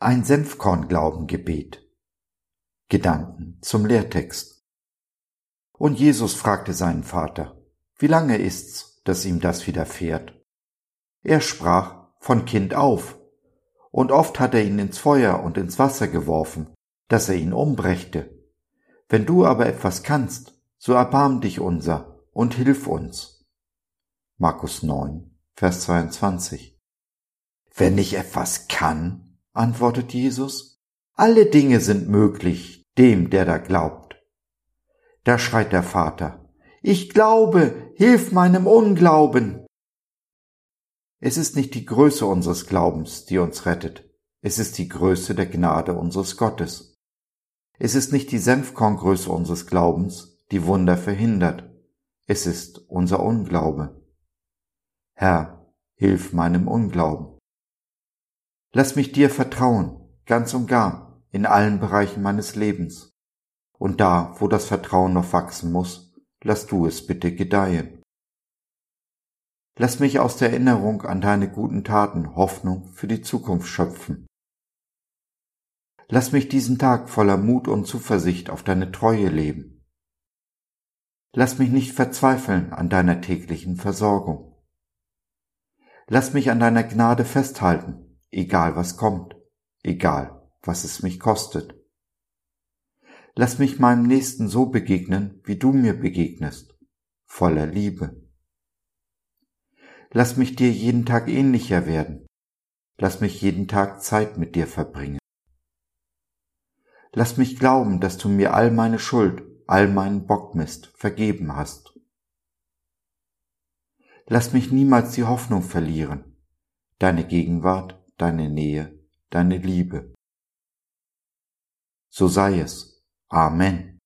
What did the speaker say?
Ein Senfkornglaubengebet. Gedanken zum Lehrtext. Und Jesus fragte seinen Vater, wie lange ist's, dass ihm das widerfährt? Er sprach, von Kind auf, und oft hat er ihn ins Feuer und ins Wasser geworfen, dass er ihn umbrächte. Wenn du aber etwas kannst, so erbarm dich unser und hilf uns. Markus 9, Vers 22. Wenn ich etwas kann, antwortet Jesus, alle Dinge sind möglich dem, der da glaubt. Da schreit der Vater, ich glaube, hilf meinem Unglauben. Es ist nicht die Größe unseres Glaubens, die uns rettet, es ist die Größe der Gnade unseres Gottes. Es ist nicht die Senfkorngröße unseres Glaubens, die Wunder verhindert, es ist unser Unglaube. Herr, hilf meinem Unglauben. Lass mich dir vertrauen, ganz und gar, in allen Bereichen meines Lebens. Und da, wo das Vertrauen noch wachsen muss, lass du es bitte gedeihen. Lass mich aus der Erinnerung an deine guten Taten Hoffnung für die Zukunft schöpfen. Lass mich diesen Tag voller Mut und Zuversicht auf deine Treue leben. Lass mich nicht verzweifeln an deiner täglichen Versorgung. Lass mich an deiner Gnade festhalten egal was kommt, egal was es mich kostet. Lass mich meinem Nächsten so begegnen, wie du mir begegnest, voller Liebe. Lass mich dir jeden Tag ähnlicher werden. Lass mich jeden Tag Zeit mit dir verbringen. Lass mich glauben, dass du mir all meine Schuld, all meinen Bockmist vergeben hast. Lass mich niemals die Hoffnung verlieren, deine Gegenwart deine Nähe, deine Liebe. So sei es. Amen.